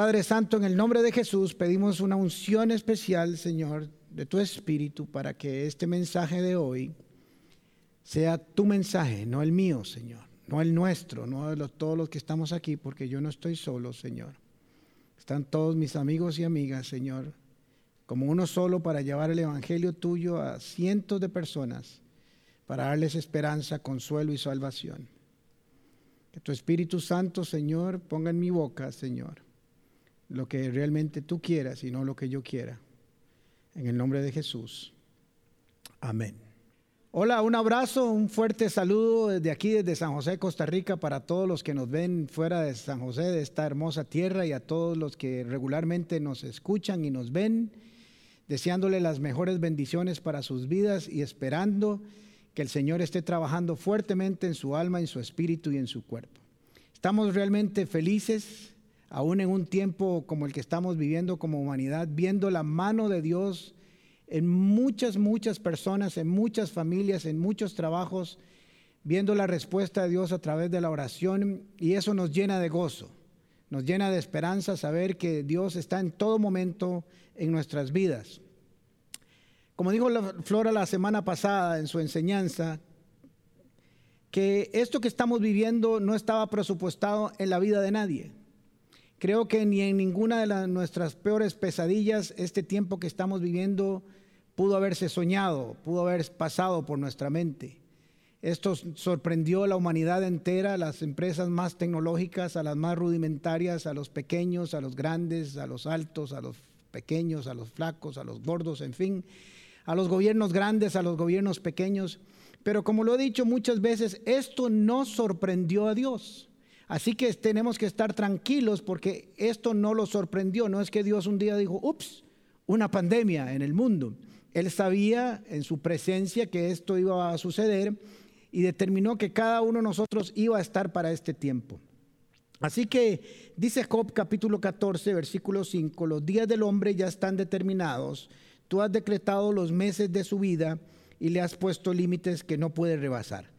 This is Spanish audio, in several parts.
Padre Santo, en el nombre de Jesús pedimos una unción especial, Señor, de tu Espíritu para que este mensaje de hoy sea tu mensaje, no el mío, Señor, no el nuestro, no de todos los que estamos aquí, porque yo no estoy solo, Señor. Están todos mis amigos y amigas, Señor, como uno solo para llevar el Evangelio tuyo a cientos de personas, para darles esperanza, consuelo y salvación. Que tu Espíritu Santo, Señor, ponga en mi boca, Señor lo que realmente tú quieras y no lo que yo quiera. En el nombre de Jesús. Amén. Hola, un abrazo, un fuerte saludo desde aquí, desde San José, Costa Rica, para todos los que nos ven fuera de San José, de esta hermosa tierra, y a todos los que regularmente nos escuchan y nos ven, deseándole las mejores bendiciones para sus vidas y esperando que el Señor esté trabajando fuertemente en su alma, en su espíritu y en su cuerpo. Estamos realmente felices aún en un tiempo como el que estamos viviendo como humanidad, viendo la mano de Dios en muchas, muchas personas, en muchas familias, en muchos trabajos, viendo la respuesta de Dios a través de la oración y eso nos llena de gozo, nos llena de esperanza saber que Dios está en todo momento en nuestras vidas. Como dijo Flora la semana pasada en su enseñanza, que esto que estamos viviendo no estaba presupuestado en la vida de nadie. Creo que ni en ninguna de nuestras peores pesadillas este tiempo que estamos viviendo pudo haberse soñado, pudo haber pasado por nuestra mente. Esto sorprendió a la humanidad entera, a las empresas más tecnológicas, a las más rudimentarias, a los pequeños, a los grandes, a los altos, a los pequeños, a los flacos, a los gordos, en fin, a los gobiernos grandes, a los gobiernos pequeños. Pero como lo he dicho muchas veces, esto no sorprendió a Dios. Así que tenemos que estar tranquilos porque esto no lo sorprendió. No es que Dios un día dijo, ups, una pandemia en el mundo. Él sabía en su presencia que esto iba a suceder y determinó que cada uno de nosotros iba a estar para este tiempo. Así que dice Job capítulo 14, versículo 5, los días del hombre ya están determinados, tú has decretado los meses de su vida y le has puesto límites que no puede rebasar.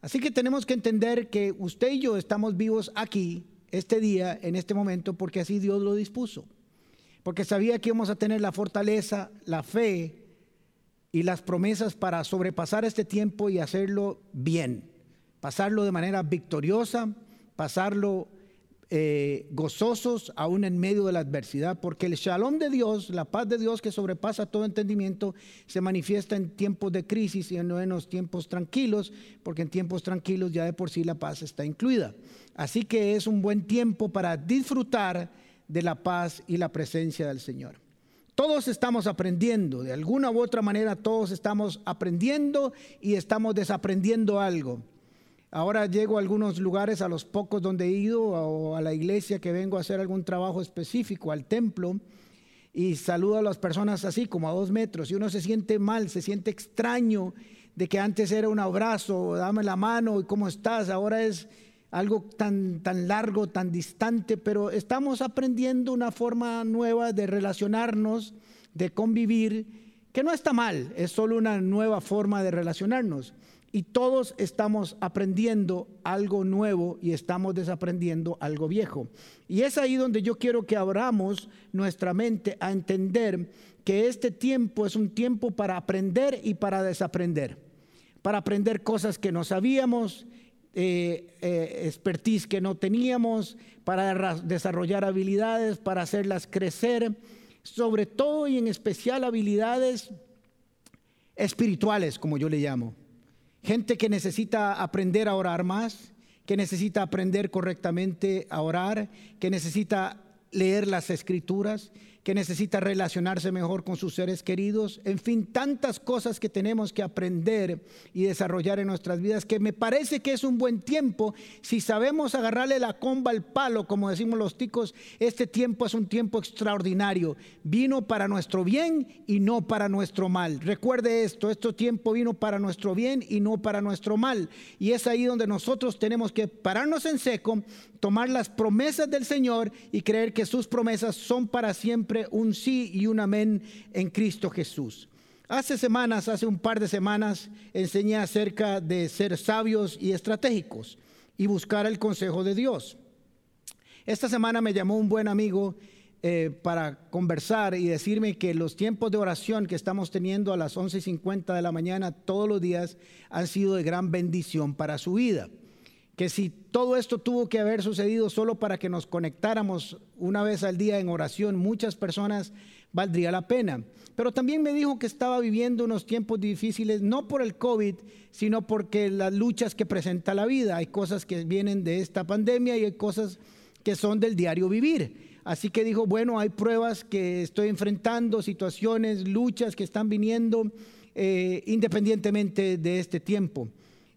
Así que tenemos que entender que usted y yo estamos vivos aquí, este día, en este momento, porque así Dios lo dispuso. Porque sabía que íbamos a tener la fortaleza, la fe y las promesas para sobrepasar este tiempo y hacerlo bien. Pasarlo de manera victoriosa, pasarlo eh, gozosos aún en medio de la adversidad, porque el shalom de Dios, la paz de Dios que sobrepasa todo entendimiento, se manifiesta en tiempos de crisis y no en los tiempos tranquilos, porque en tiempos tranquilos ya de por sí la paz está incluida. Así que es un buen tiempo para disfrutar de la paz y la presencia del Señor. Todos estamos aprendiendo, de alguna u otra manera todos estamos aprendiendo y estamos desaprendiendo algo. Ahora llego a algunos lugares, a los pocos donde he ido, o a la iglesia que vengo a hacer algún trabajo específico, al templo, y saludo a las personas así, como a dos metros, y uno se siente mal, se siente extraño de que antes era un abrazo, dame la mano cómo estás, ahora es algo tan, tan largo, tan distante, pero estamos aprendiendo una forma nueva de relacionarnos, de convivir, que no está mal, es solo una nueva forma de relacionarnos. Y todos estamos aprendiendo algo nuevo y estamos desaprendiendo algo viejo. Y es ahí donde yo quiero que abramos nuestra mente a entender que este tiempo es un tiempo para aprender y para desaprender. Para aprender cosas que no sabíamos, eh, eh, expertise que no teníamos, para desarrollar habilidades, para hacerlas crecer, sobre todo y en especial habilidades espirituales, como yo le llamo. Gente que necesita aprender a orar más, que necesita aprender correctamente a orar, que necesita leer las escrituras, que necesita relacionarse mejor con sus seres queridos, en fin, tantas cosas que tenemos que aprender y desarrollar en nuestras vidas, que me parece que es un buen tiempo, si sabemos agarrarle la comba al palo, como decimos los ticos, este tiempo es un tiempo extraordinario, vino para nuestro bien y no para nuestro mal. Recuerde esto, este tiempo vino para nuestro bien y no para nuestro mal, y es ahí donde nosotros tenemos que pararnos en seco, tomar las promesas del Señor y creer que sus promesas son para siempre un sí y un amén en Cristo Jesús. Hace semanas, hace un par de semanas, enseñé acerca de ser sabios y estratégicos y buscar el consejo de Dios. Esta semana me llamó un buen amigo eh, para conversar y decirme que los tiempos de oración que estamos teniendo a las 11.50 de la mañana todos los días han sido de gran bendición para su vida que si todo esto tuvo que haber sucedido solo para que nos conectáramos una vez al día en oración, muchas personas valdría la pena. Pero también me dijo que estaba viviendo unos tiempos difíciles, no por el COVID, sino porque las luchas que presenta la vida. Hay cosas que vienen de esta pandemia y hay cosas que son del diario vivir. Así que dijo, bueno, hay pruebas que estoy enfrentando, situaciones, luchas que están viniendo eh, independientemente de este tiempo.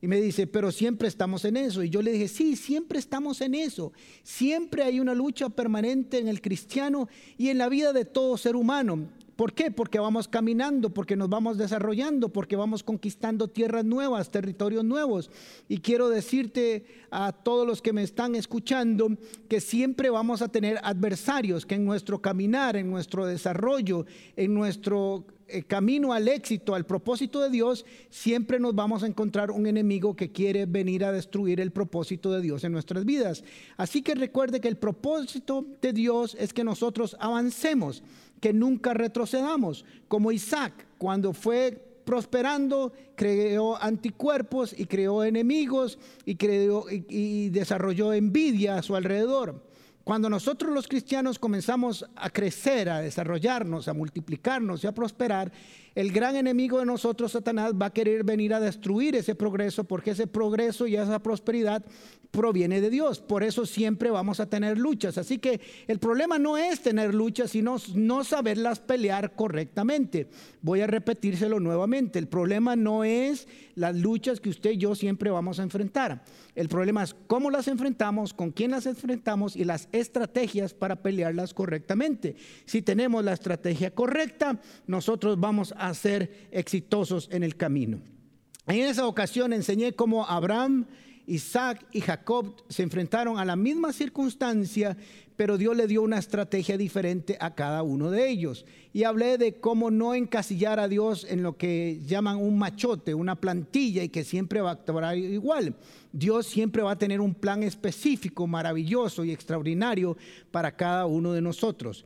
Y me dice, pero siempre estamos en eso. Y yo le dije, sí, siempre estamos en eso. Siempre hay una lucha permanente en el cristiano y en la vida de todo ser humano. ¿Por qué? Porque vamos caminando, porque nos vamos desarrollando, porque vamos conquistando tierras nuevas, territorios nuevos. Y quiero decirte a todos los que me están escuchando que siempre vamos a tener adversarios, que en nuestro caminar, en nuestro desarrollo, en nuestro camino al éxito, al propósito de Dios, siempre nos vamos a encontrar un enemigo que quiere venir a destruir el propósito de Dios en nuestras vidas. Así que recuerde que el propósito de Dios es que nosotros avancemos, que nunca retrocedamos, como Isaac cuando fue prosperando, creó anticuerpos y creó enemigos y, creó, y desarrolló envidia a su alrededor. Cuando nosotros los cristianos comenzamos a crecer, a desarrollarnos, a multiplicarnos y a prosperar, el gran enemigo de nosotros, Satanás, va a querer venir a destruir ese progreso porque ese progreso y esa prosperidad proviene de Dios. Por eso siempre vamos a tener luchas. Así que el problema no es tener luchas, sino no saberlas pelear correctamente. Voy a repetírselo nuevamente. El problema no es las luchas que usted y yo siempre vamos a enfrentar. El problema es cómo las enfrentamos, con quién las enfrentamos y las estrategias para pelearlas correctamente. Si tenemos la estrategia correcta, nosotros vamos a ser exitosos en el camino. En esa ocasión enseñé cómo Abraham Isaac y Jacob se enfrentaron a la misma circunstancia, pero Dios le dio una estrategia diferente a cada uno de ellos. Y hablé de cómo no encasillar a Dios en lo que llaman un machote, una plantilla y que siempre va a actuar igual. Dios siempre va a tener un plan específico, maravilloso y extraordinario para cada uno de nosotros.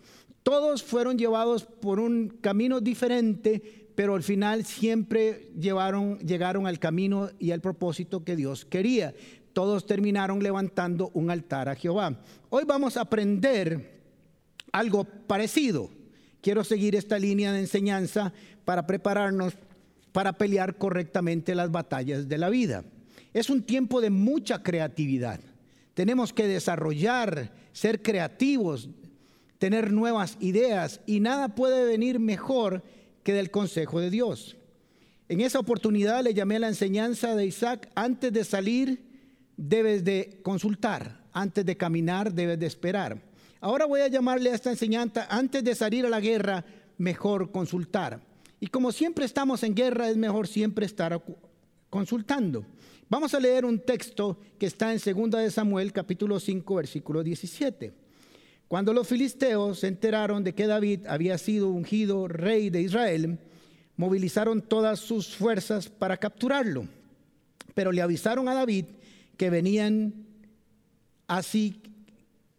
Todos fueron llevados por un camino diferente, pero al final siempre llegaron al camino y al propósito que Dios quería. Todos terminaron levantando un altar a Jehová. Hoy vamos a aprender algo parecido. Quiero seguir esta línea de enseñanza para prepararnos para pelear correctamente las batallas de la vida. Es un tiempo de mucha creatividad. Tenemos que desarrollar, ser creativos, tener nuevas ideas y nada puede venir mejor que del consejo de Dios. En esa oportunidad le llamé la enseñanza de Isaac, antes de salir debes de consultar, antes de caminar debes de esperar. Ahora voy a llamarle a esta enseñanza, antes de salir a la guerra, mejor consultar. Y como siempre estamos en guerra, es mejor siempre estar consultando. Vamos a leer un texto que está en 2 de Samuel, capítulo 5, versículo 17. Cuando los filisteos se enteraron de que David había sido ungido rey de Israel, movilizaron todas sus fuerzas para capturarlo. Pero le avisaron a David que venían así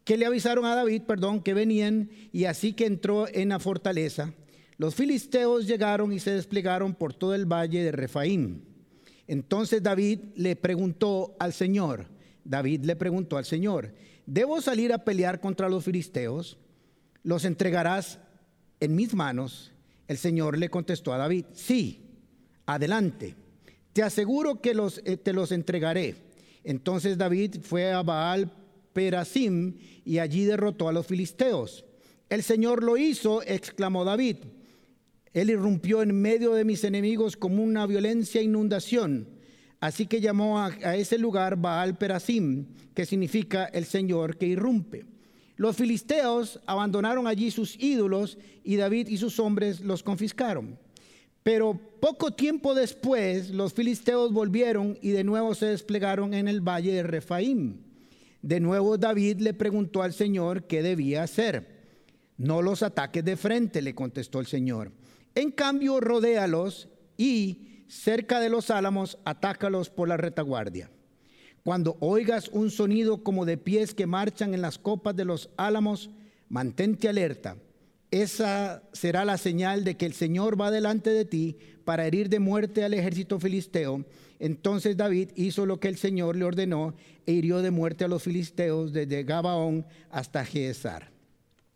que le avisaron a David, perdón, que venían y así que entró en la fortaleza. Los filisteos llegaron y se desplegaron por todo el valle de Refaim. Entonces David le preguntó al Señor, David le preguntó al Señor, ¿debo salir a pelear contra los filisteos? ¿Los entregarás en mis manos? El Señor le contestó a David, sí, adelante, te aseguro que los, eh, te los entregaré. Entonces David fue a Baal Perasim y allí derrotó a los filisteos. El Señor lo hizo, exclamó David. Él irrumpió en medio de mis enemigos como una violencia inundación. Así que llamó a, ese lugar Baal Perasim, que significa el Señor que irrumpe. Los filisteos abandonaron allí sus ídolos y David y sus hombres los confiscaron. Pero poco tiempo después los filisteos volvieron y de nuevo se desplegaron en el valle de Refaim. De nuevo David le preguntó al Señor qué debía hacer. No los ataques de frente, le contestó el Señor. En cambio, rodéalos y cerca de los álamos, atácalos por la retaguardia. Cuando oigas un sonido como de pies que marchan en las copas de los álamos, mantente alerta esa será la señal de que el Señor va delante de ti para herir de muerte al ejército filisteo. Entonces David hizo lo que el Señor le ordenó e hirió de muerte a los filisteos desde Gabaón hasta Geesar.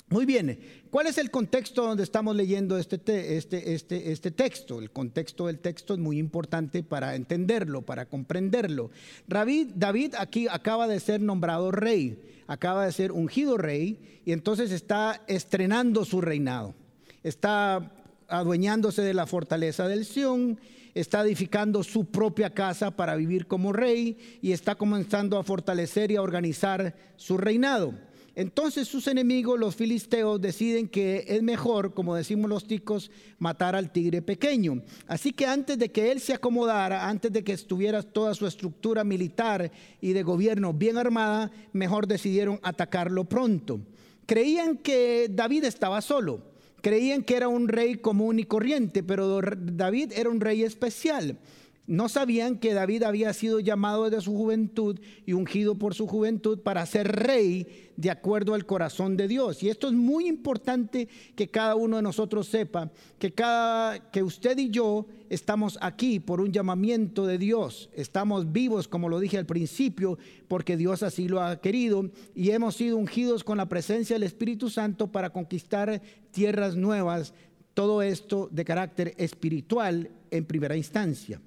Muy bien, ¿cuál es el contexto donde estamos leyendo este, este, este, este texto? El contexto del texto es muy importante para entenderlo, para comprenderlo. David, David aquí acaba de ser nombrado rey, acaba de ser ungido rey y entonces está estrenando su reinado. Está adueñándose de la fortaleza del Sión, está edificando su propia casa para vivir como rey y está comenzando a fortalecer y a organizar su reinado. Entonces sus enemigos, los filisteos, deciden que es mejor, como decimos los ticos, matar al tigre pequeño. Así que antes de que él se acomodara, antes de que estuviera toda su estructura militar y de gobierno bien armada, mejor decidieron atacarlo pronto. Creían que David estaba solo, creían que era un rey común y corriente, pero David era un rey especial. No sabían que David había sido llamado desde su juventud y ungido por su juventud para ser rey de acuerdo al corazón de Dios. Y esto es muy importante que cada uno de nosotros sepa que cada que usted y yo estamos aquí por un llamamiento de Dios. Estamos vivos, como lo dije al principio, porque Dios así lo ha querido y hemos sido ungidos con la presencia del Espíritu Santo para conquistar tierras nuevas. Todo esto de carácter espiritual en primera instancia.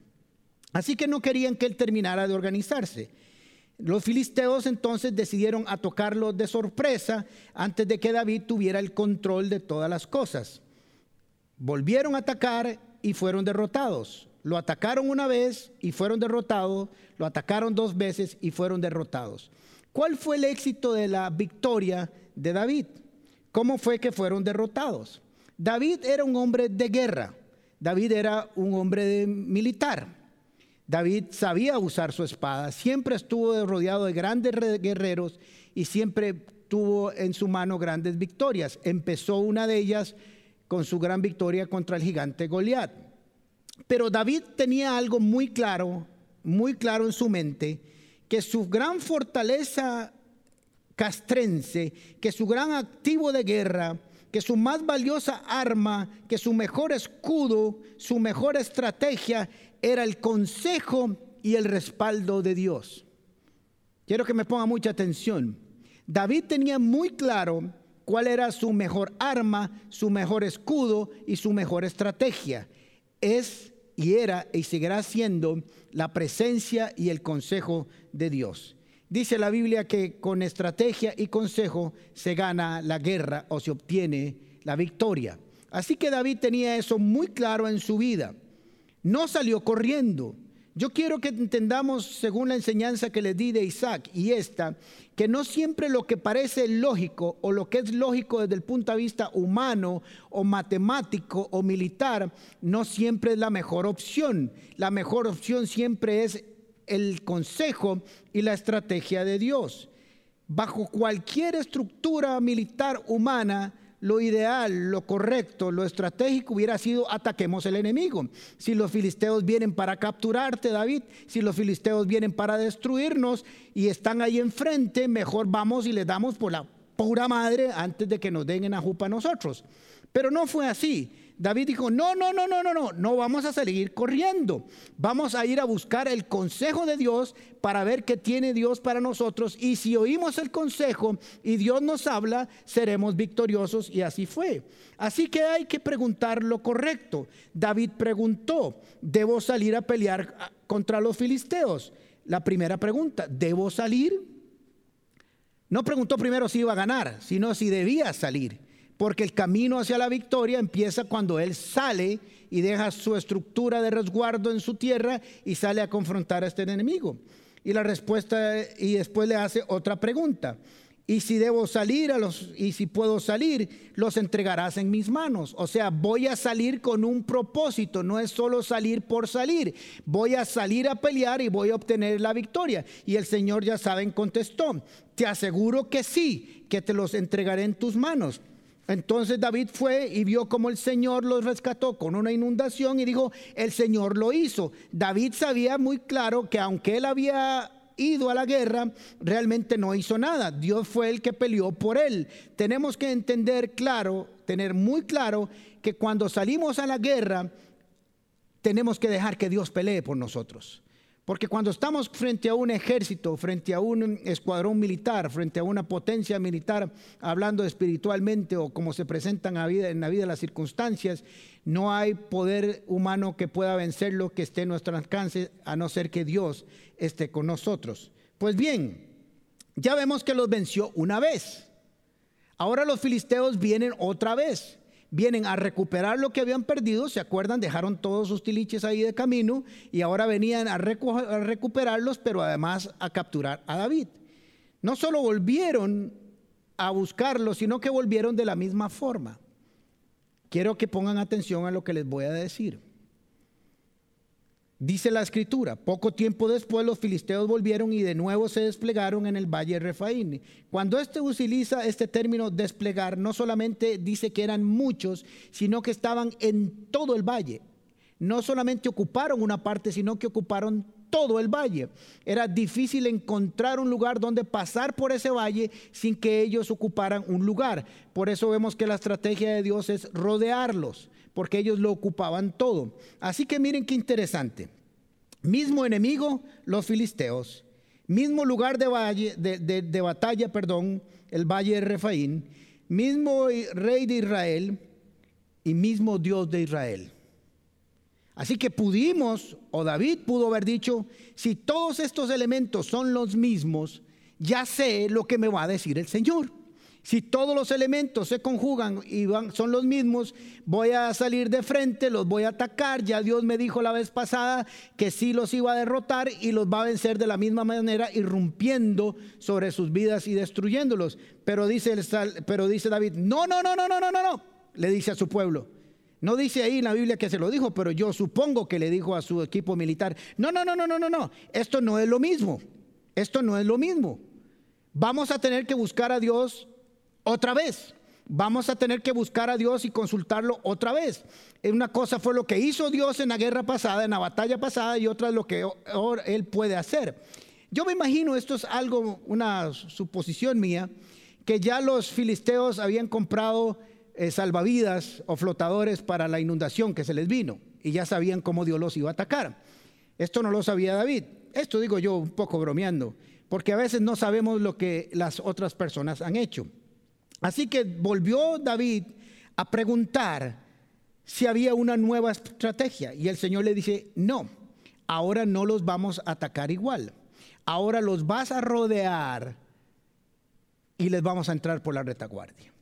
Así que no querían que él terminara de organizarse. Los filisteos entonces decidieron tocarlo de sorpresa antes de que David tuviera el control de todas las cosas. Volvieron a atacar y fueron derrotados. Lo atacaron una vez y fueron derrotados. Lo atacaron dos veces y fueron derrotados. ¿Cuál fue el éxito de la victoria de David? ¿Cómo fue que fueron derrotados? David era un hombre de guerra. David era un hombre militar. David sabía usar su espada, siempre estuvo rodeado de grandes guerreros y siempre tuvo en su mano grandes victorias. Empezó una de ellas con su gran victoria contra el gigante Goliat. Pero David tenía algo muy claro, muy claro en su mente, que su gran fortaleza castrense, que su gran activo de guerra, que su más valiosa arma, que su mejor escudo, su mejor estrategia era el consejo y el respaldo de Dios. Quiero que me ponga mucha atención. David tenía muy claro cuál era su mejor arma, su mejor escudo y su mejor estrategia. Es y era y seguirá siendo la presencia y el consejo de Dios. Dice la Biblia que con estrategia y consejo se gana la guerra o se obtiene la victoria. Así que David tenía eso muy claro en su vida no salió corriendo. Yo quiero que entendamos, según la enseñanza que le di de Isaac y esta, que no siempre lo que parece lógico o lo que es lógico desde el punto de vista humano o matemático o militar, no siempre es la mejor opción. La mejor opción siempre es el consejo y la estrategia de Dios. Bajo cualquier estructura militar humana, lo ideal, lo correcto, lo estratégico hubiera sido ataquemos el enemigo. Si los filisteos vienen para capturarte, David, si los filisteos vienen para destruirnos y están ahí enfrente, mejor vamos y les damos por la pura madre antes de que nos den en ajupa a nosotros. Pero no fue así. David dijo, no, no, no, no, no, no, no vamos a salir corriendo. Vamos a ir a buscar el consejo de Dios para ver qué tiene Dios para nosotros. Y si oímos el consejo y Dios nos habla, seremos victoriosos. Y así fue. Así que hay que preguntar lo correcto. David preguntó, ¿debo salir a pelear contra los filisteos? La primera pregunta, ¿debo salir? No preguntó primero si iba a ganar, sino si debía salir. Porque el camino hacia la victoria empieza cuando él sale y deja su estructura de resguardo en su tierra y sale a confrontar a este enemigo. Y la respuesta, y después le hace otra pregunta. Y si debo salir a los, y si puedo salir, los entregarás en mis manos. O sea, voy a salir con un propósito, no es solo salir por salir. Voy a salir a pelear y voy a obtener la victoria. Y el Señor ya saben, contestó, te aseguro que sí, que te los entregaré en tus manos. Entonces David fue y vio cómo el Señor los rescató con una inundación y dijo, el Señor lo hizo. David sabía muy claro que aunque él había ido a la guerra, realmente no hizo nada. Dios fue el que peleó por él. Tenemos que entender claro, tener muy claro que cuando salimos a la guerra, tenemos que dejar que Dios pelee por nosotros. Porque cuando estamos frente a un ejército, frente a un escuadrón militar, frente a una potencia militar, hablando espiritualmente o como se presentan en la vida las circunstancias, no hay poder humano que pueda vencerlo que esté en nuestro alcance, a no ser que Dios esté con nosotros. Pues bien, ya vemos que los venció una vez. Ahora los filisteos vienen otra vez vienen a recuperar lo que habían perdido, ¿se acuerdan? Dejaron todos sus tiliches ahí de camino y ahora venían a, recuperarlos, pero además a capturar a David. No solo volvieron a buscarlo, sino que volvieron de la misma forma. Quiero que pongan atención a lo que les voy a decir. Dice la escritura, poco tiempo después los filisteos volvieron y de nuevo se desplegaron en el valle de Refaín. Cuando este utiliza este término desplegar, no solamente dice que eran muchos, sino que estaban en todo el valle. No solamente ocuparon una parte, sino que ocuparon todo el valle. Era difícil encontrar un lugar donde pasar por ese valle sin que ellos ocuparan un lugar. Por eso vemos que la estrategia de Dios es rodearlos porque ellos lo ocupaban todo. Así que miren qué interesante. Mismo enemigo, los filisteos. Mismo lugar de, valle, de, batalla, perdón, el valle de Refaín. Mismo rey de Israel y mismo Dios de Israel. Así que pudimos, o David pudo haber dicho, si todos estos elementos son los mismos, ya sé lo que me va a decir el Señor. Si todos los elementos se conjugan y son los mismos, voy a salir de frente, los voy a atacar. Ya Dios me dijo la vez pasada que sí los iba a derrotar y los va a vencer de la misma manera, irrumpiendo sobre sus vidas y destruyéndolos. Pero dice, pero dice David, no, no, no, no, no, no, no, no, le dice a su pueblo. No dice ahí en la Biblia que se lo dijo, pero yo supongo que le dijo a su equipo militar, no, no, no, no, no, no, no, esto no es lo mismo, esto no es lo mismo. Vamos a tener que buscar a Dios otra vez. Vamos a tener que buscar a Dios y consultarlo otra vez. Una cosa fue lo que hizo Dios en la guerra pasada, en la batalla pasada, y otra es lo que ahora Él puede hacer. Yo me imagino, esto es algo, una suposición mía, que ya los filisteos habían comprado eh, salvavidas o flotadores para la inundación que se les vino, y ya sabían cómo Dios los iba a atacar. Esto no lo sabía David. Esto digo yo un poco bromeando, porque a veces no sabemos lo que las otras personas han hecho. Así que volvió David a preguntar si había una nueva estrategia. Y el Señor le dice, no, ahora no los vamos a atacar igual. Ahora los vas a rodear y les vamos a entrar por la retaguardia.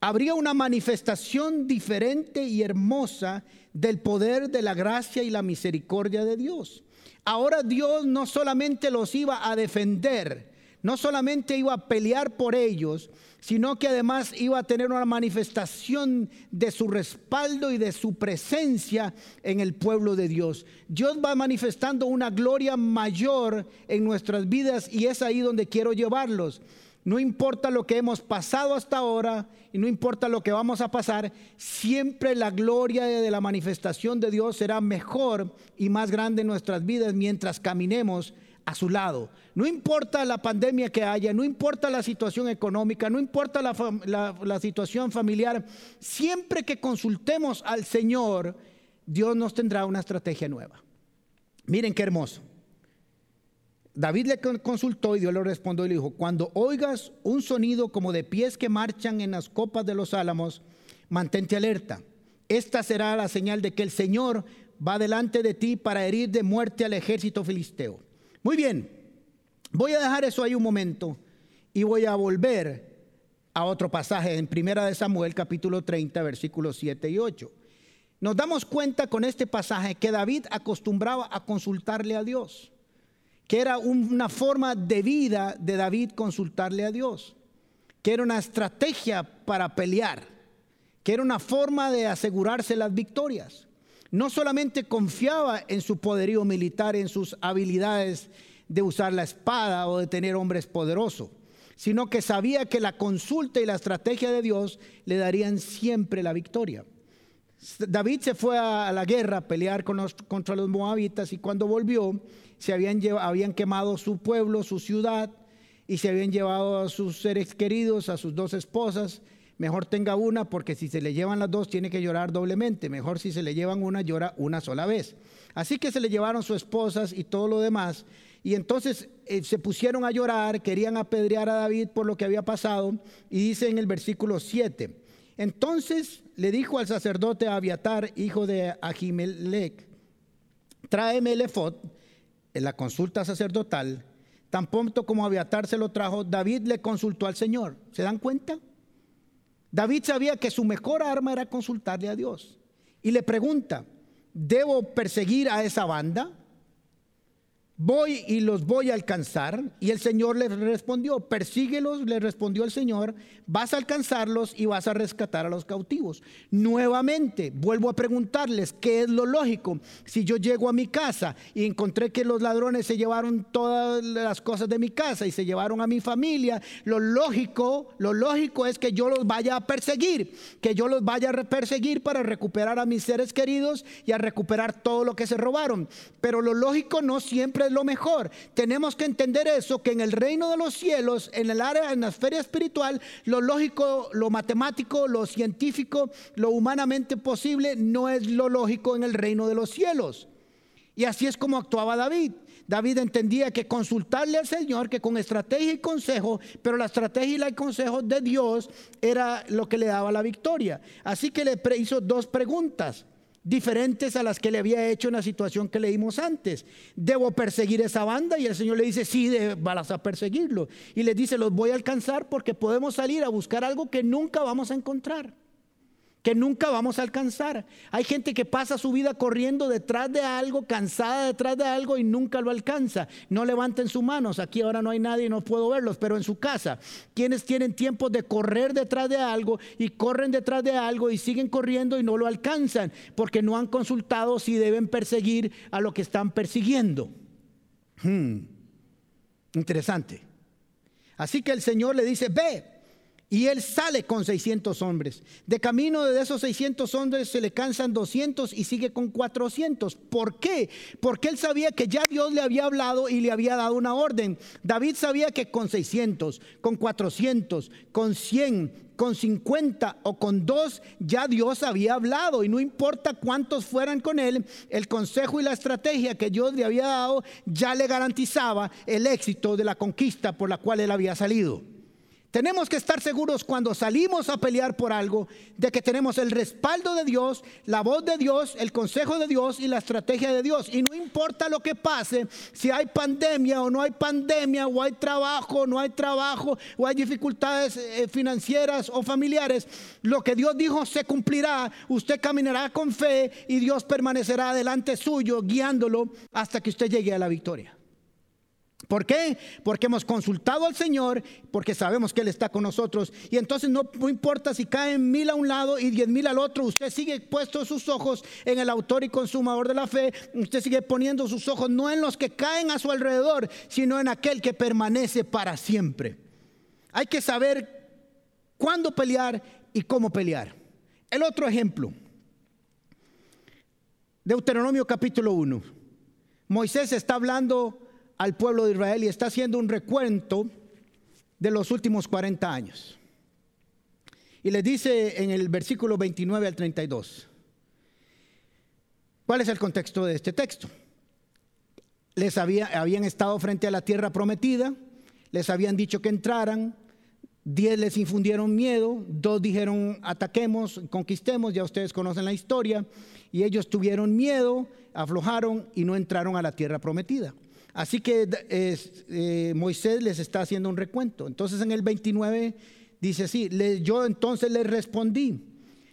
Habría una manifestación diferente y hermosa del poder de la gracia y la misericordia de Dios. Ahora Dios no solamente los iba a defender, no solamente iba a pelear por ellos, sino que además iba a tener una manifestación de su respaldo y de su presencia en el pueblo de Dios. Dios va manifestando una gloria mayor en nuestras vidas y es ahí donde quiero llevarlos. No importa lo que hemos pasado hasta ahora y no importa lo que vamos a pasar, siempre la gloria de la manifestación de Dios será mejor y más grande en nuestras vidas mientras caminemos a su lado. No importa la pandemia que haya, no importa la situación económica, no importa la, situación familiar, siempre que consultemos al Señor, Dios nos tendrá una estrategia nueva. Miren qué hermoso. David le consultó y Dios le respondió y le dijo, cuando oigas un sonido como de pies que marchan en las copas de los álamos, mantente alerta. Esta será la señal de que el Señor va delante de ti para herir de muerte al ejército filisteo. Muy bien, voy a dejar eso ahí un momento y voy a volver a otro pasaje en Primera de Samuel capítulo 30 versículos 7 y 8. Nos damos cuenta con este pasaje que David acostumbraba a consultarle a Dios, que era una forma de vida de David consultarle a Dios, que era una estrategia para pelear, que era una forma de asegurarse las victorias. No solamente confiaba en su poderío militar, en sus habilidades de usar la espada o de tener hombres poderosos, sino que sabía que la consulta y la estrategia de Dios le darían siempre la victoria. David se fue a la guerra a pelear contra los moabitas y cuando volvió se habían, quemado su pueblo, su ciudad y se habían llevado a sus seres queridos, a sus dos esposas. Mejor tenga una porque si se le llevan las dos tiene que llorar doblemente. Mejor si se le llevan una llora una sola vez. Así que se le llevaron sus esposas y todo lo demás y entonces eh, se pusieron a llorar, querían apedrear a David por lo que había pasado. Y dice en el versículo 7, entonces le dijo al sacerdote Abiatar, hijo de Ahimelech, tráeme el efod, en la consulta sacerdotal, tan pronto como Abiatar se lo trajo, David le consultó al Señor. ¿Se dan cuenta? David sabía que su mejor arma era consultarle a Dios. Y le pregunta, ¿debo perseguir a esa banda? Voy y los voy a alcanzar. Y el Señor le respondió, persíguelos, le respondió el Señor, vas a alcanzarlos y vas a rescatar a los cautivos. Nuevamente, vuelvo a preguntarles, ¿qué es lo lógico? Si yo llego a mi casa y encontré que los ladrones se llevaron todas las cosas de mi casa y se llevaron a mi familia, lo lógico, lo lógico es que yo los vaya a perseguir, que yo los vaya a perseguir para recuperar a mis seres queridos y a recuperar todo lo que se robaron. Pero lo lógico no siempre lo mejor. Tenemos que entender eso, que en el reino de los cielos, en el área, en la esfera espiritual, lo lógico, lo matemático, lo científico, lo humanamente posible, no es lo lógico en el reino de los cielos. Y así es como actuaba David. David entendía que consultarle al Señor, que con estrategia y consejo, pero la estrategia y el consejo de Dios era lo que le daba la victoria. Así que le hizo dos preguntas diferentes a las que le había hecho en la situación que leímos antes. ¿Debo perseguir esa banda? Y el Señor le dice, sí, vas a perseguirlo. Y le dice, los voy a alcanzar porque podemos salir a buscar algo que nunca vamos a encontrar que nunca vamos a alcanzar. Hay gente que pasa su vida corriendo detrás de algo, cansada detrás de algo y nunca lo alcanza. No levanten sus manos, aquí ahora no hay nadie y no puedo verlos, pero en su casa, quienes tienen tiempo de correr detrás de algo y corren detrás de algo y siguen corriendo y no lo alcanzan porque no han consultado si deben perseguir a lo que están persiguiendo. Hmm. Interesante. Así que el Señor le dice, ve, y él sale con 600 hombres. De camino de esos 600 hombres se le cansan 200 y sigue con 400. ¿Por qué? Porque él sabía que ya Dios le había hablado y le había dado una orden. David sabía que con 600, con 400, con 100, con 50 o con 2 ya Dios había hablado y no importa cuántos fueran con él, el consejo y la estrategia que Dios le había dado ya le garantizaba el éxito de la conquista por la cual él había salido. Tenemos que estar seguros cuando salimos a pelear por algo de que tenemos el respaldo de Dios, la voz de Dios, el consejo de Dios y la estrategia de Dios. Y no importa lo que pase, si hay pandemia o no hay pandemia, o hay trabajo o no hay trabajo, o hay dificultades eh, financieras o familiares, lo que Dios dijo se cumplirá. Usted caminará con fe y Dios permanecerá delante suyo, guiándolo hasta que usted llegue a la victoria. ¿Por qué? Porque hemos consultado al Señor, porque sabemos que Él está con nosotros. Y entonces no, importa si caen mil a un lado y diez mil al otro, usted sigue puesto sus ojos en el autor y consumador de la fe. Usted sigue poniendo sus ojos no en los que caen a su alrededor, sino en aquel que permanece para siempre. Hay que saber cuándo pelear y cómo pelear. El otro ejemplo, Deuteronomio capítulo 1. Moisés está hablando al pueblo de Israel y está haciendo un recuento de los últimos 40 años. Y les dice en el versículo 29 al 32, ¿cuál es el contexto de este texto? Les había, habían estado frente a la tierra prometida, les habían dicho que entraran, diez les infundieron miedo, dos dijeron ataquemos, conquistemos, ya ustedes conocen la historia, y ellos tuvieron miedo, aflojaron y no entraron a la tierra prometida. Así que eh, Moisés les está haciendo un recuento. Entonces en el 29 dice así, yo entonces les respondí,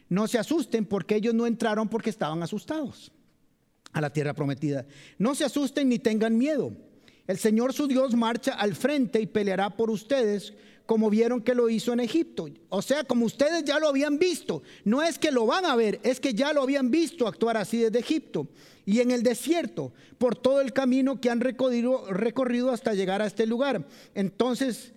no se asusten porque ellos no entraron porque estaban asustados a la tierra prometida. No se asusten ni tengan miedo. El Señor su Dios marcha al frente y peleará por ustedes como vieron que lo hizo en Egipto. O sea, como ustedes ya lo habían visto. No es que lo van a ver, es que ya lo habían visto actuar así desde Egipto. Y en el desierto, por todo el camino que han recorrido, recorrido hasta llegar a este lugar. Entonces,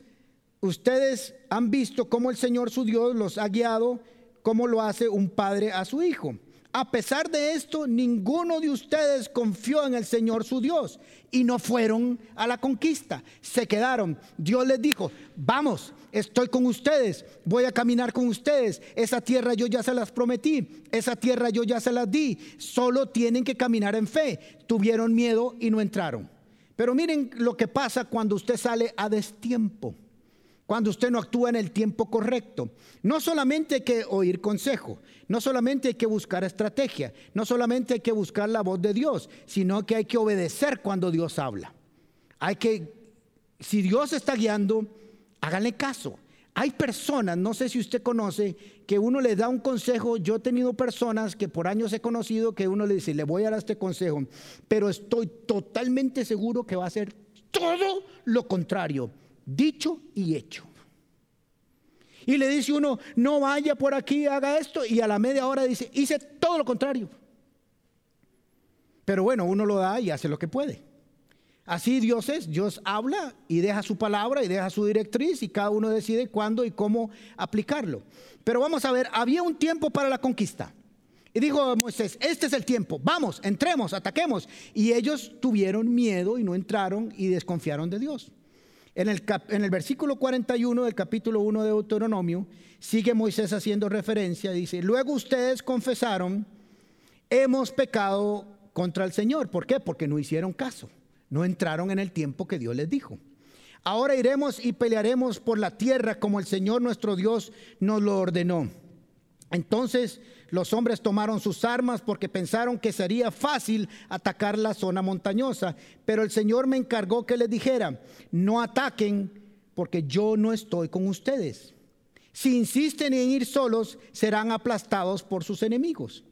ustedes han visto cómo el Señor su Dios los ha guiado, como lo hace un padre a su hijo. A pesar de esto, ninguno de ustedes confió en el Señor su Dios y no fueron a la conquista. Se quedaron. Dios les dijo, vamos, estoy con ustedes, voy a caminar con ustedes. Esa tierra yo ya se las prometí, esa tierra yo ya se las di. Solo tienen que caminar en fe. Tuvieron miedo y no entraron. Pero miren lo que pasa cuando usted sale a destiempo cuando usted no actúa en el tiempo correcto. No solamente hay que oír consejo, no solamente hay que buscar estrategia, no solamente hay que buscar la voz de Dios, sino que hay que obedecer cuando Dios habla. Hay que, si Dios está guiando, háganle caso. Hay personas, no sé si usted conoce, que uno le da un consejo. Yo he tenido personas que por años he conocido que uno le dice, le voy a dar este consejo, pero estoy totalmente seguro que va a ser todo lo contrario dicho y hecho. Y le dice uno, no vaya por aquí, haga esto, y a la media hora dice, hice todo lo contrario. Pero bueno, uno lo da y hace lo que puede. Así Dios es, Dios habla y deja su palabra y deja su directriz y cada uno decide cuándo y cómo aplicarlo. Pero vamos a ver, había un tiempo para la conquista. Y dijo Moisés, este es el tiempo, vamos, entremos, ataquemos. Y ellos tuvieron miedo y no entraron y desconfiaron de Dios. En el, en el, versículo 41 del capítulo 1 de Deuteronomio, sigue Moisés haciendo referencia, dice, luego ustedes confesaron, hemos pecado contra el Señor. ¿Por qué? Porque no hicieron caso, no entraron en el tiempo que Dios les dijo. Ahora iremos y pelearemos por la tierra como el Señor nuestro Dios nos lo ordenó. Entonces los hombres tomaron sus armas porque pensaron que sería fácil atacar la zona montañosa, pero el Señor me encargó que les dijera, no ataquen porque yo no estoy con ustedes. Si insisten en ir solos, serán aplastados por sus enemigos.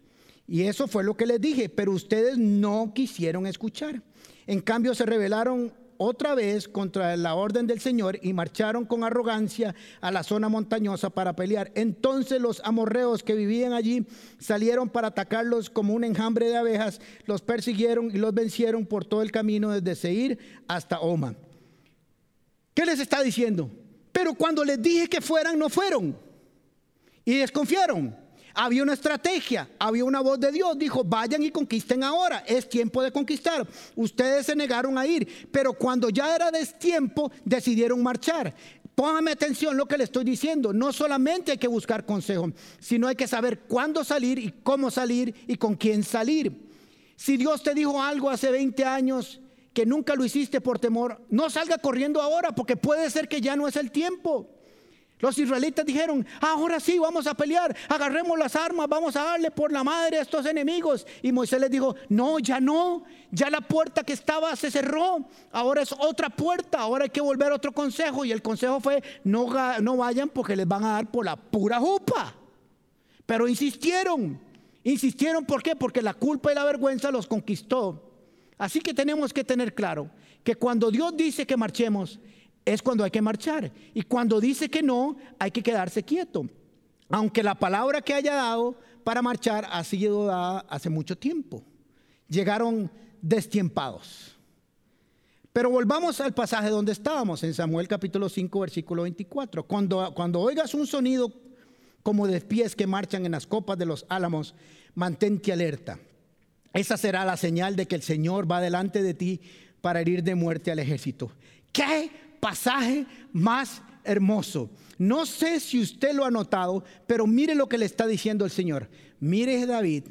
Y eso fue lo que les dije, pero ustedes no quisieron escuchar. En cambio se rebelaron otra vez contra la orden del Señor y marcharon con arrogancia a la zona montañosa para pelear. Entonces los amorreos que vivían allí salieron para atacarlos como un enjambre de abejas, los persiguieron y los vencieron por todo el camino desde Seir hasta Oma. ¿Qué les está diciendo? Pero cuando les dije que fueran, no fueron. Y desconfiaron. Había una estrategia, había una voz de Dios. Dijo, vayan y conquisten ahora. Es tiempo de conquistar. Ustedes se negaron a ir, pero cuando ya era destiempo, decidieron marchar. Póngame atención lo que le estoy diciendo. No solamente hay que buscar consejo, sino hay que saber cuándo salir y cómo salir y con quién salir. Si Dios te dijo algo hace 20 años que nunca lo hiciste por temor, no salga corriendo ahora porque puede ser que ya no es el tiempo. Los israelitas dijeron, ahora sí, vamos a pelear, agarremos las armas, vamos a darle por la madre a estos enemigos. Y Moisés les dijo, no, ya no, ya la puerta que estaba se cerró, ahora es otra puerta, ahora hay que volver a otro consejo. Y el consejo fue, no, no vayan porque les van a dar por la pura jupa. Pero insistieron, insistieron, ¿por qué? Porque la culpa y la vergüenza los conquistó. Así que tenemos que tener claro que cuando Dios dice que marchemos, es cuando hay que marchar. Y cuando dice que no, hay que quedarse quieto. Aunque la palabra que haya dado para marchar ha sido dada hace mucho tiempo. Llegaron destiempados. Pero volvamos al pasaje donde estábamos, en Samuel capítulo 5, versículo 24. Cuando, cuando oigas un sonido como de pies que marchan en las copas de los álamos, mantente alerta. Esa será la señal de que el Señor va delante de ti para herir de muerte al ejército. ¿Qué pasaje más hermoso. No sé si usted lo ha notado, pero mire lo que le está diciendo el Señor. Mire David,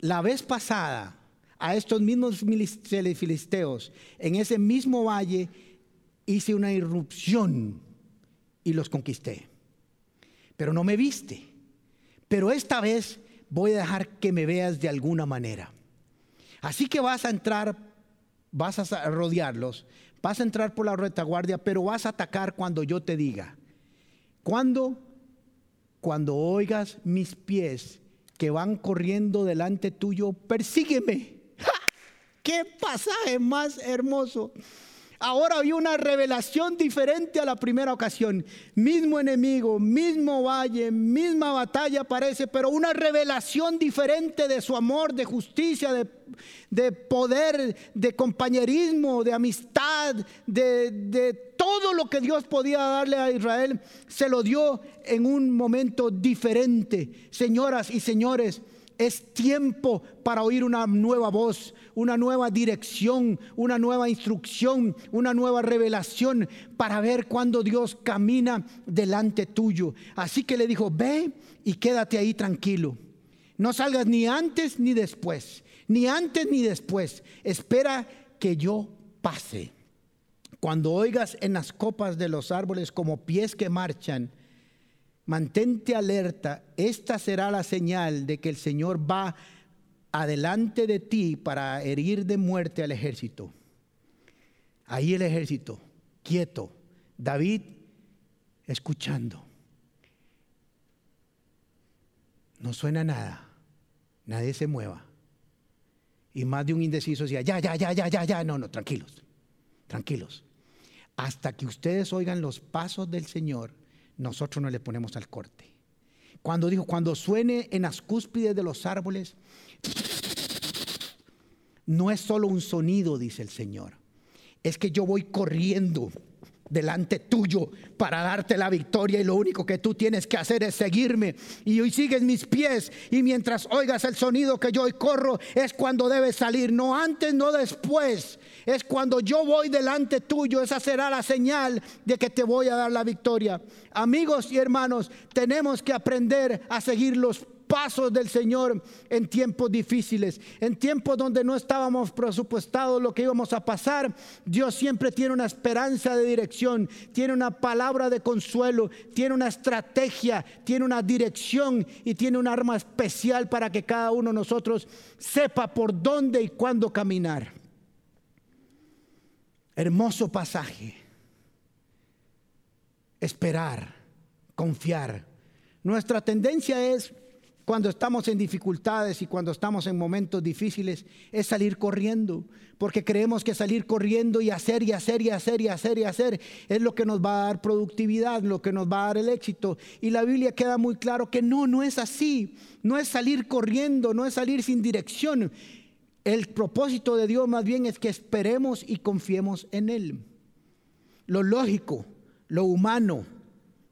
la vez pasada a estos mismos filisteos, en ese mismo valle, hice una irrupción y los conquisté. Pero no me viste. Pero esta vez voy a dejar que me veas de alguna manera. Así que vas a entrar, vas a rodearlos, Vas a entrar por la retaguardia, pero vas a atacar cuando yo te diga. ¿Cuándo? Cuando oigas mis pies que van corriendo delante tuyo, persígueme. ¡Qué pasaje más hermoso! Ahora había una revelación diferente a la primera ocasión. Mismo enemigo, mismo valle, misma batalla parece, pero una revelación diferente de su amor, de justicia, de, poder, de compañerismo, de amistad, de, de todo lo que Dios podía darle a Israel, se lo dio en un momento diferente. Señoras y señores, es tiempo para oír una nueva voz, una nueva dirección, una nueva instrucción, una nueva revelación para ver cuando Dios camina delante tuyo. Así que le dijo, ve y quédate ahí tranquilo. No salgas ni antes ni después, ni antes ni después. Espera que yo pase. Cuando oigas en las copas de los árboles como pies que marchan, mantente alerta, esta será la señal de que el Señor va adelante de ti para herir de muerte al ejército. Ahí el ejército, quieto, David escuchando. No suena nada, nadie se mueva. Y más de un indeciso decía, ya, ya, ya, ya, ya, ya, no, no, tranquilos, tranquilos. Hasta que ustedes oigan los pasos del Señor nosotros no le ponemos al corte. Cuando dijo, cuando suene en las cúspides de los árboles, no es solo un sonido, dice el Señor. Es que yo voy corriendo delante tuyo para darte la victoria y lo único que tú tienes que hacer es seguirme. Y hoy sigues mis pies y mientras oigas el sonido que yo hoy corro es cuando debes salir, no antes, no después, es cuando yo voy delante tuyo, esa será la señal de que te voy a dar la victoria. Amigos y hermanos, tenemos que aprender a seguir los pasos del Señor en tiempos difíciles, en tiempos donde no estábamos presupuestados lo que íbamos a pasar. Dios siempre tiene una esperanza de dirección, tiene una palabra de consuelo, tiene una estrategia, tiene una dirección y tiene un arma especial para que cada uno de nosotros sepa por dónde y cuándo caminar. Hermoso pasaje. Esperar, confiar. Nuestra tendencia es cuando estamos en dificultades y cuando estamos en momentos difíciles es salir corriendo, porque creemos que salir corriendo y hacer y hacer y hacer y hacer y hacer es lo que nos va a dar productividad, lo que nos va a dar el éxito. Y la Biblia queda muy claro que no, no es así, no es salir corriendo, no es salir sin dirección. El propósito de Dios más bien es que esperemos y confiemos en Él. Lo lógico, lo humano,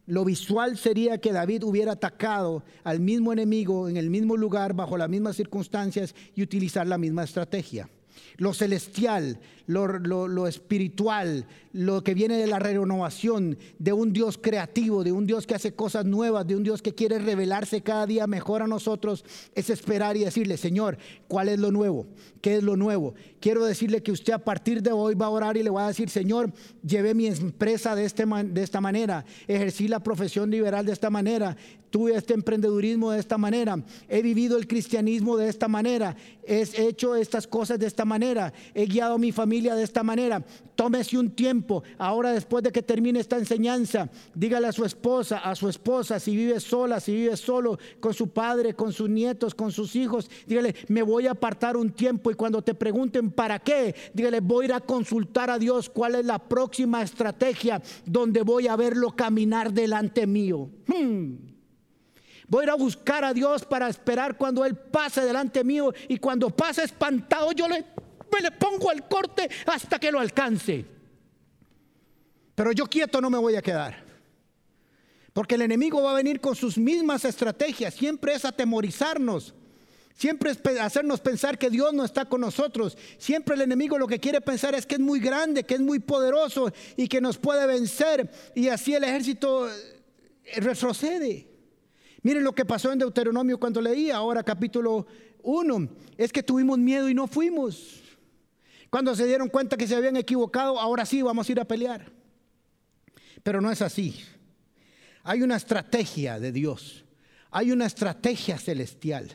lo visual sería que David hubiera atacado al mismo enemigo en el mismo lugar, bajo las mismas circunstancias y utilizar la misma estrategia. Lo celestial, lo, espiritual, lo que viene de la renovación, de un Dios creativo, de un Dios que hace cosas nuevas, de un Dios que quiere revelarse cada día mejor a nosotros, es esperar y decirle, Señor, ¿cuál es lo nuevo? ¿Qué es lo nuevo? Quiero decirle que usted a partir de hoy va a orar y le va a decir, Señor, llevé mi empresa de, este de esta manera, ejercí la profesión liberal de esta manera, tuve este emprendedurismo de esta manera, he vivido el cristianismo de esta manera, he hecho estas cosas de esta manera, he guiado a mi familia de esta manera. Tómese un tiempo, ahora después de que termine esta enseñanza, dígale a su esposa, a su esposa, si vive sola, si vive solo, con su padre, con sus nietos, con sus hijos, dígale, me voy a apartar un tiempo y cuando te pregunten para qué, dígale, voy a ir a consultar a Dios cuál es la próxima estrategia donde voy a verlo caminar delante mío. Hmm. Voy a ir a buscar a Dios para esperar cuando Él pase delante mío y cuando pase espantado yo le pongo el corte hasta que lo alcance. Pero yo quieto no me voy a quedar. Porque el enemigo va a venir con sus mismas estrategias. Siempre es atemorizarnos. Siempre es hacernos pensar que Dios no está con nosotros. Siempre el enemigo lo que quiere pensar es que es muy grande, que es muy poderoso y que nos puede vencer. Y así el ejército eh, retrocede. Miren lo que pasó en Deuteronomio cuando leía ahora capítulo 1. Es que tuvimos miedo y no fuimos. Cuando se dieron cuenta que se habían equivocado, ahora sí vamos a ir a pelear. Pero no es así. Hay una estrategia de Dios. Hay una estrategia celestial.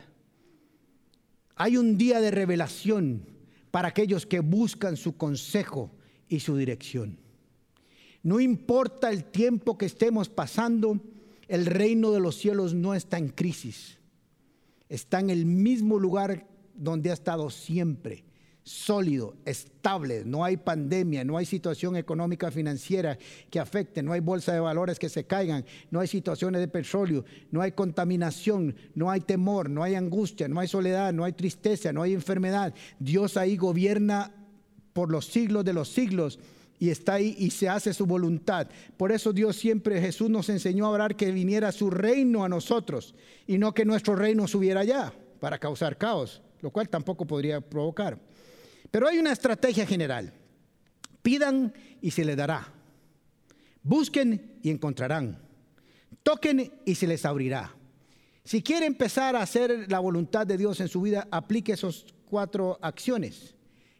Hay un día de revelación para aquellos que buscan su consejo y su dirección. No importa el tiempo que estemos pasando, el reino de los cielos no está en crisis. Está en el mismo lugar donde ha estado siempre sólido, estable, no hay pandemia, no hay situación económica financiera que afecte, no hay bolsa de valores que se caigan, no hay situaciones de petróleo, no hay contaminación, no hay temor, no hay angustia, no hay soledad, no hay tristeza, no hay enfermedad. Dios ahí gobierna por los siglos de los siglos y está ahí y se hace su voluntad. Por eso Dios siempre, Jesús nos enseñó a orar que viniera su reino a nosotros y no que nuestro reino subiera allá para causar caos, lo cual tampoco podría provocar. Pero hay una estrategia general. Pidan y se les dará. Busquen y encontrarán. Toquen y se les abrirá. Si quiere empezar a hacer la voluntad de Dios en su vida, aplique esas cuatro acciones.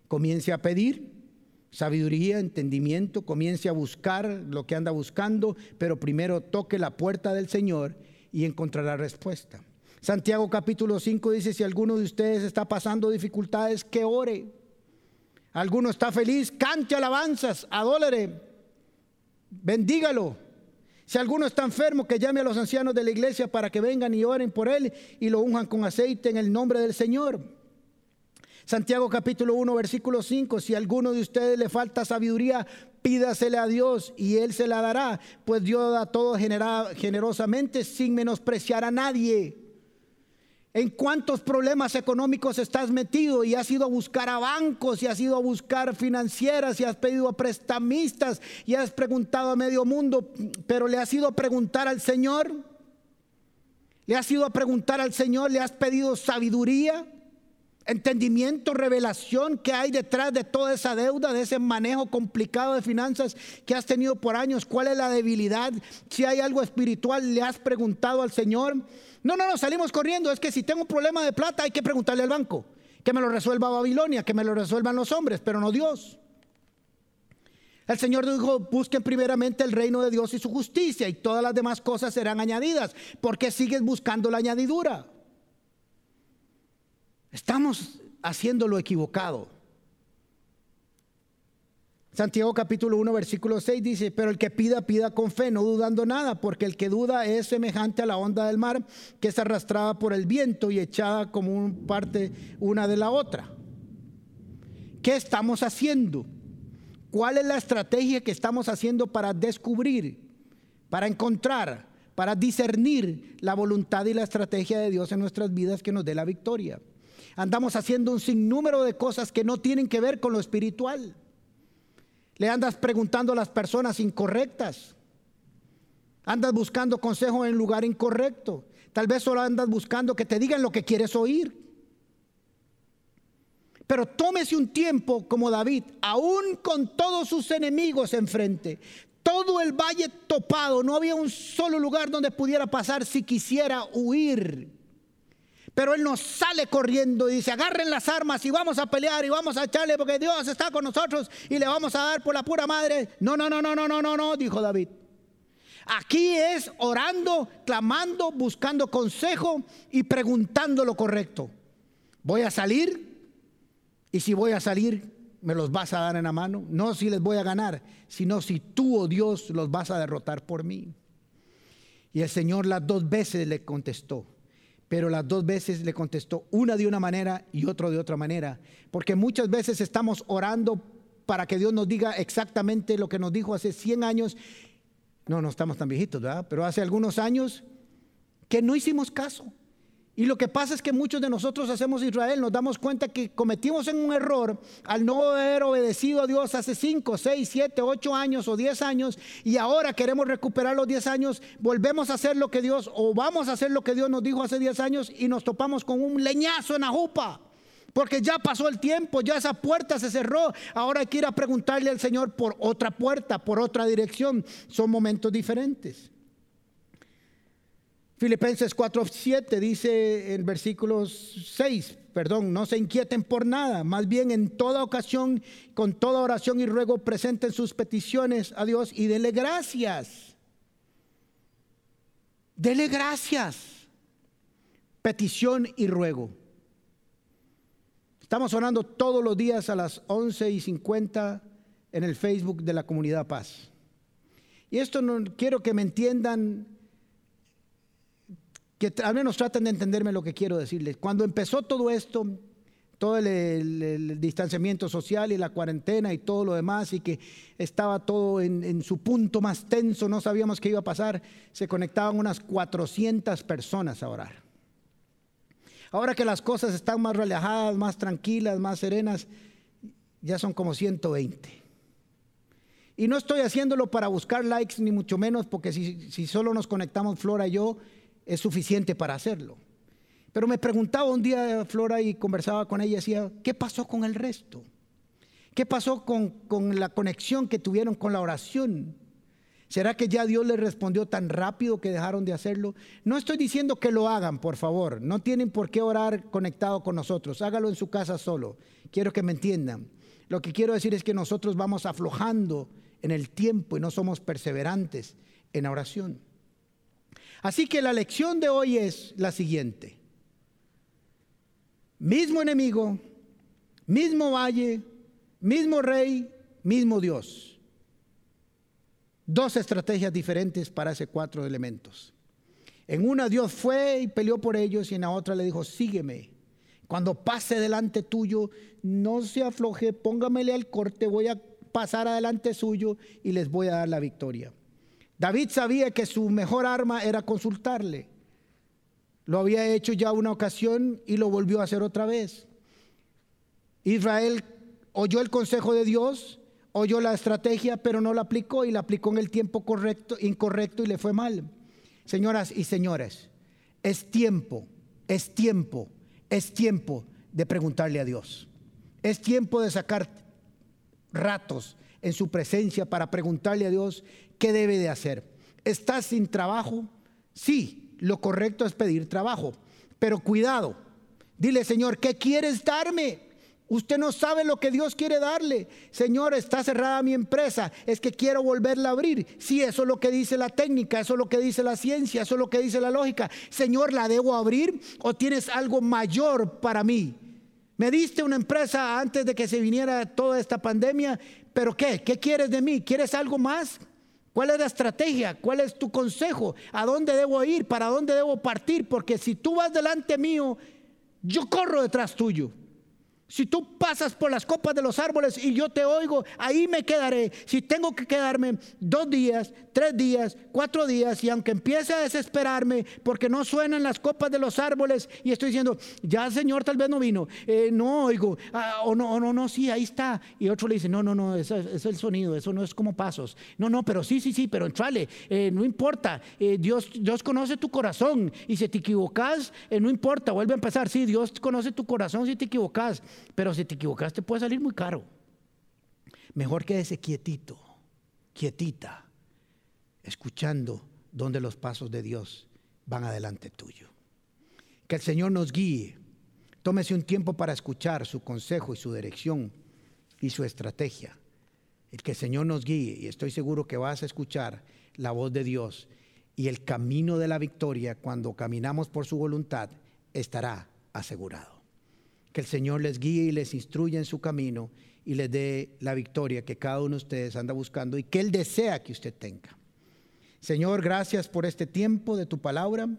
Comience a pedir sabiduría, entendimiento, comience a buscar lo que anda buscando, pero primero toque la puerta del Señor y encontrará respuesta. Santiago capítulo 5 dice, si alguno de ustedes está pasando dificultades, que ore. Alguno está feliz, cante alabanzas, adólere, bendígalo. Si alguno está enfermo, que llame a los ancianos de la iglesia para que vengan y oren por él y lo unjan con aceite en el nombre del Señor. Santiago capítulo 1, versículo 5, si a alguno de ustedes le falta sabiduría, pídasele a Dios y Él se la dará, pues Dios da todo generosamente sin menospreciar a nadie. ¿En cuántos problemas económicos estás metido y has ido a buscar a bancos y has ido a buscar financieras y has pedido a prestamistas y has preguntado a medio mundo, pero le has ido a preguntar al Señor? ¿Le has ido a preguntar al Señor? ¿Le has pedido sabiduría? Entendimiento, revelación que hay detrás de toda esa deuda, de ese manejo complicado de finanzas que has tenido por años. ¿Cuál es la debilidad? Si hay algo espiritual, le has preguntado al Señor. No, no, no, salimos corriendo. Es que si tengo un problema de plata hay que preguntarle al banco. Que me lo resuelva Babilonia, que me lo resuelvan los hombres, pero no Dios. El Señor dijo, busquen primeramente el reino de Dios y su justicia y todas las demás cosas serán añadidas. ¿Por qué sigues buscando la añadidura? Estamos haciendo lo equivocado. Santiago capítulo 1 versículo 6 dice, pero el que pida, pida con fe, no dudando nada, porque el que duda es semejante a la onda del mar que es arrastrada por el viento y echada como un parte una de la otra. ¿Qué estamos haciendo? ¿Cuál es la estrategia que estamos haciendo para descubrir, para encontrar, para discernir la voluntad y la estrategia de Dios en nuestras vidas que nos dé la victoria? Andamos haciendo un sinnúmero de cosas que no tienen que ver con lo espiritual. Le andas preguntando a las personas incorrectas. Andas buscando consejo en lugar incorrecto. Tal vez solo andas buscando que te digan lo que quieres oír. Pero tómese un tiempo como David, aún con todos sus enemigos enfrente, todo el valle topado, no había un solo lugar donde pudiera pasar si quisiera huir. Pero él nos sale corriendo y dice, agarren las armas y vamos a pelear y vamos a echarle porque Dios está con nosotros y le vamos a dar por la pura madre. No, no, no, no, no, no, no, no, dijo David. Aquí es orando, clamando, buscando consejo y preguntando lo correcto. ¿Voy a salir? Y si voy a salir, ¿me los vas a dar en la mano? No si les voy a ganar, sino si tú, oh Dios, los vas a derrotar por mí. Y el Señor las dos veces le contestó pero las dos veces le contestó una de una manera y otro de otra manera, porque muchas veces estamos orando para que Dios nos diga exactamente lo que nos dijo hace 100 años, no, no estamos tan viejitos, ¿verdad? Pero hace algunos años que no hicimos caso. Y lo que pasa es que muchos de nosotros hacemos Israel, nos damos cuenta que cometimos en un error al no haber obedecido a Dios hace 5, 6, 7, 8 años o 10 años y ahora queremos recuperar los 10 años, volvemos a hacer lo que Dios o vamos a hacer lo que Dios nos dijo hace 10 años y nos topamos con un leñazo en la jupa. Porque ya pasó el tiempo, ya esa puerta se cerró. Ahora hay que ir a preguntarle al Señor por otra puerta, por otra dirección. Son momentos diferentes. Filipenses 4:7 dice en versículo 6, perdón, no se inquieten por nada, más bien en toda ocasión, con toda oración y ruego, presenten sus peticiones a Dios y dele gracias. Dele gracias. Petición y ruego. Estamos orando todos los días a las 11 y 50 en el Facebook de la comunidad Paz. y esto no quiero que me entiendan, que al menos traten de entenderme lo que quiero decirles. Cuando empezó todo esto, todo el, distanciamiento social y la cuarentena y todo lo demás y que estaba todo en, su punto más tenso, no sabíamos qué iba a pasar, se conectaban unas 400 personas a orar. Ahora que las cosas están más relajadas, más tranquilas, más serenas, ya son como 120. Y no estoy haciéndolo para buscar likes, ni mucho menos, porque si, si solo nos conectamos Flora y yo, es suficiente para hacerlo. Pero me preguntaba un día Flora y conversaba con ella y decía, ¿qué pasó con el resto? ¿Qué pasó con, con la conexión que tuvieron con la oración? ¿Será que ya Dios les respondió tan rápido que dejaron de hacerlo? No estoy diciendo que lo hagan, por favor. No tienen por qué orar conectado con nosotros. Hágalo en su casa solo. Quiero que me entiendan. Lo que quiero decir es que nosotros vamos aflojando en el tiempo y no somos perseverantes en oración. Así que la lección de hoy es la siguiente. Mismo enemigo, mismo valle, mismo rey, mismo Dios. Dos estrategias diferentes para ese cuatro elementos. En una Dios fue y peleó por ellos y en la otra le dijo, sígueme. Cuando pase delante tuyo, no se afloje, póngamele al corte, voy a pasar adelante suyo y les voy a dar la victoria. David sabía que su mejor arma era consultarle. Lo había hecho ya una ocasión y lo volvió a hacer otra vez. Israel oyó el consejo de Dios oyó la estrategia, pero no la aplicó y la aplicó en el tiempo correcto, incorrecto y le fue mal. Señoras y señores, es tiempo, es tiempo, es tiempo de preguntarle a Dios. Es tiempo de sacar ratos en su presencia para preguntarle a Dios qué debe de hacer. ¿Estás sin trabajo? Sí, lo correcto es pedir trabajo, pero cuidado. Dile, Señor, ¿qué quieres darme? Usted no sabe lo que Dios quiere darle. Señor, está cerrada mi empresa. Es que quiero volverla a abrir. Sí, eso es lo que dice la técnica, eso es lo que dice la ciencia, eso es lo que dice la lógica. Señor, ¿la debo abrir o tienes algo mayor para mí? Me diste una empresa antes de que se viniera toda esta pandemia, pero ¿qué? ¿Qué quieres de mí? ¿Quieres algo más? ¿Cuál es la estrategia? ¿Cuál es tu consejo? ¿A dónde debo ir? ¿Para dónde debo partir? Porque si tú vas delante mío, yo corro detrás tuyo. Si tú pasas por las copas de los árboles y yo te oigo, ahí me quedaré. Si tengo que quedarme dos días, tres días, cuatro días, y aunque empiece a desesperarme porque no suenan las copas de los árboles y estoy diciendo, ya Señor tal vez no vino, eh, no oigo, ah, o no, no, no, sí, ahí está. Y otro le dice, no, no, no, eso, es el sonido, eso no es como pasos. No, no, pero sí, sí, sí, pero entrale, eh, no importa. Eh, Dios, Dios conoce tu corazón y si te equivocas, no importa, vuelve a empezar. Sí, Dios conoce tu corazón si te equivocas. Pero si te equivocaste puede salir muy caro. Mejor quédese quietito, quietita, escuchando donde los pasos de Dios van adelante tuyo. Que el Señor nos guíe. Tómese un tiempo para escuchar su consejo y su dirección y su estrategia. El que el Señor nos guíe y estoy seguro que vas a escuchar la voz de Dios y el camino de la victoria cuando caminamos por su voluntad estará asegurado. Que el Señor les guíe y les instruya en su camino y les dé la victoria que cada uno de ustedes anda buscando y que Él desea que usted tenga. Señor, gracias por este tiempo de tu palabra.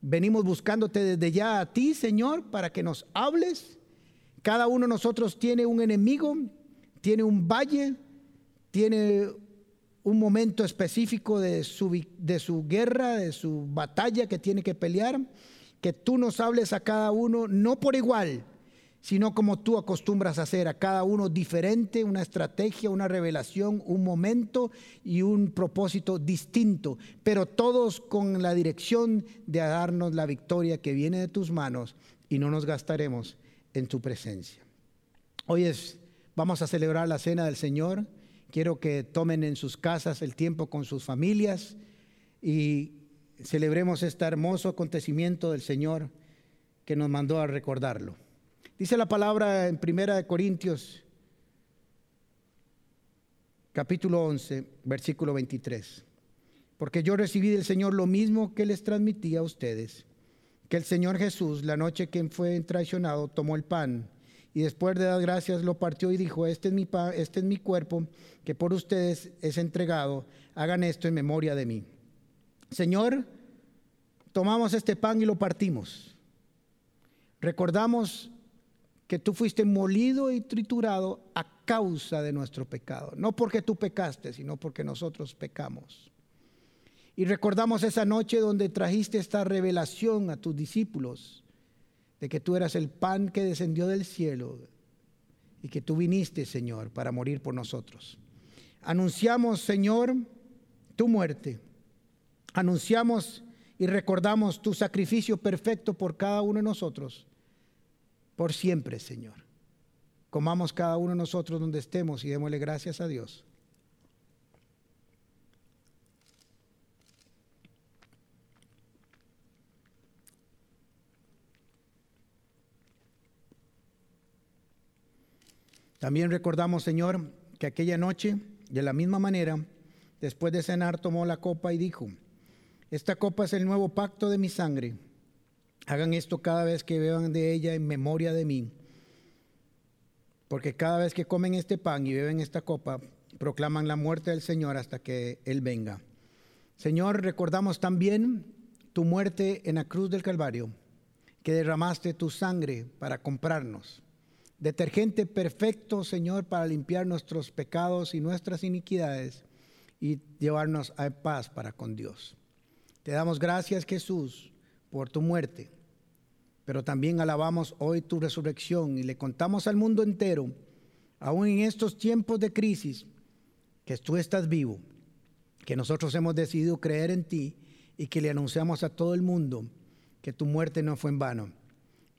Venimos buscándote desde ya a ti, Señor, para que nos hables. Cada uno de nosotros tiene un enemigo, tiene un valle, tiene un momento específico de su, de su guerra, de su batalla que tiene que pelear. Que tú nos hables a cada uno, no por igual, sino como tú acostumbras a hacer, a cada uno diferente, una estrategia, una revelación, un momento y un propósito distinto, pero todos con la dirección de darnos la victoria que viene de tus manos y no nos gastaremos en tu presencia. Hoy es, vamos a celebrar la cena del Señor. Quiero que tomen en sus casas el tiempo con sus familias y celebremos este hermoso acontecimiento del Señor que nos mandó a recordarlo. Dice la palabra en Primera de Corintios, capítulo 11, versículo 23. Porque yo recibí del Señor lo mismo que les transmití a ustedes, que el Señor Jesús, la noche que fue traicionado, tomó el pan y después de dar gracias lo partió y dijo, este es mi, este es mi cuerpo que por ustedes es entregado, hagan esto en memoria de mí. Señor, tomamos este pan y lo partimos. Recordamos que tú fuiste molido y triturado a causa de nuestro pecado, no porque tú pecaste, sino porque nosotros pecamos. Y recordamos esa noche donde trajiste esta revelación a tus discípulos de que tú eras el pan que descendió del cielo y que tú viniste, Señor, para morir por nosotros. Anunciamos, Señor, tu muerte. Anunciamos y recordamos tu sacrificio perfecto por cada uno de nosotros, por siempre, Señor. Comamos cada uno de nosotros donde estemos y démosle gracias a Dios. También recordamos, Señor, que aquella noche, de la misma manera, después de cenar, tomó la copa y dijo, esta copa es el nuevo pacto de mi sangre. Hagan esto cada vez que beban de ella en memoria de mí. Porque cada vez que comen este pan y beben esta copa, proclaman la muerte del Señor hasta que Él venga. Señor, recordamos también tu muerte en la cruz del Calvario, que derramaste tu sangre para comprarnos detergente perfecto, Señor, para limpiar nuestros pecados y nuestras iniquidades y llevarnos a paz para con Dios. Te damos gracias, Jesús, por tu muerte, pero también alabamos hoy tu resurrección y le contamos al mundo entero, aún en estos tiempos de crisis, que tú estás vivo, que nosotros hemos decidido creer en ti y que le anunciamos a todo el mundo que tu muerte no fue en vano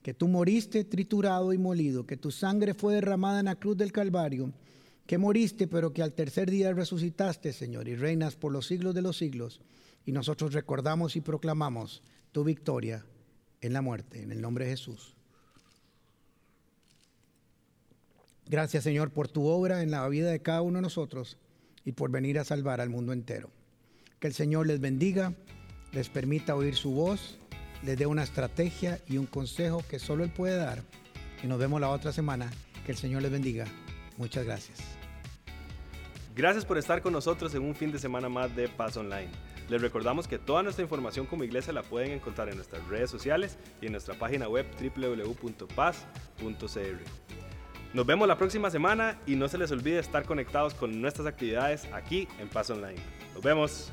que tú moriste triturado y molido, que tu sangre fue derramada en la cruz del Calvario, que moriste, pero que al tercer día resucitaste, Señor, y reinas por los siglos de los siglos. Y nosotros recordamos y proclamamos tu victoria en la muerte, en el nombre de Jesús. Gracias, Señor, por tu obra en la vida de cada uno de nosotros y por venir a salvar al mundo entero. Que el Señor les bendiga, les permita oír su voz les dé una estrategia y un consejo que solo Él puede dar. Y nos vemos la otra semana. Que el Señor les bendiga. Muchas gracias. Gracias por estar con nosotros en un fin de semana más de Paz Online. Les recordamos que toda nuestra información como iglesia la pueden encontrar en nuestras redes sociales y en nuestra página web www.paz.cr. Nos vemos la próxima semana y no se les olvide estar conectados con nuestras actividades aquí en Paz Online. Nos vemos.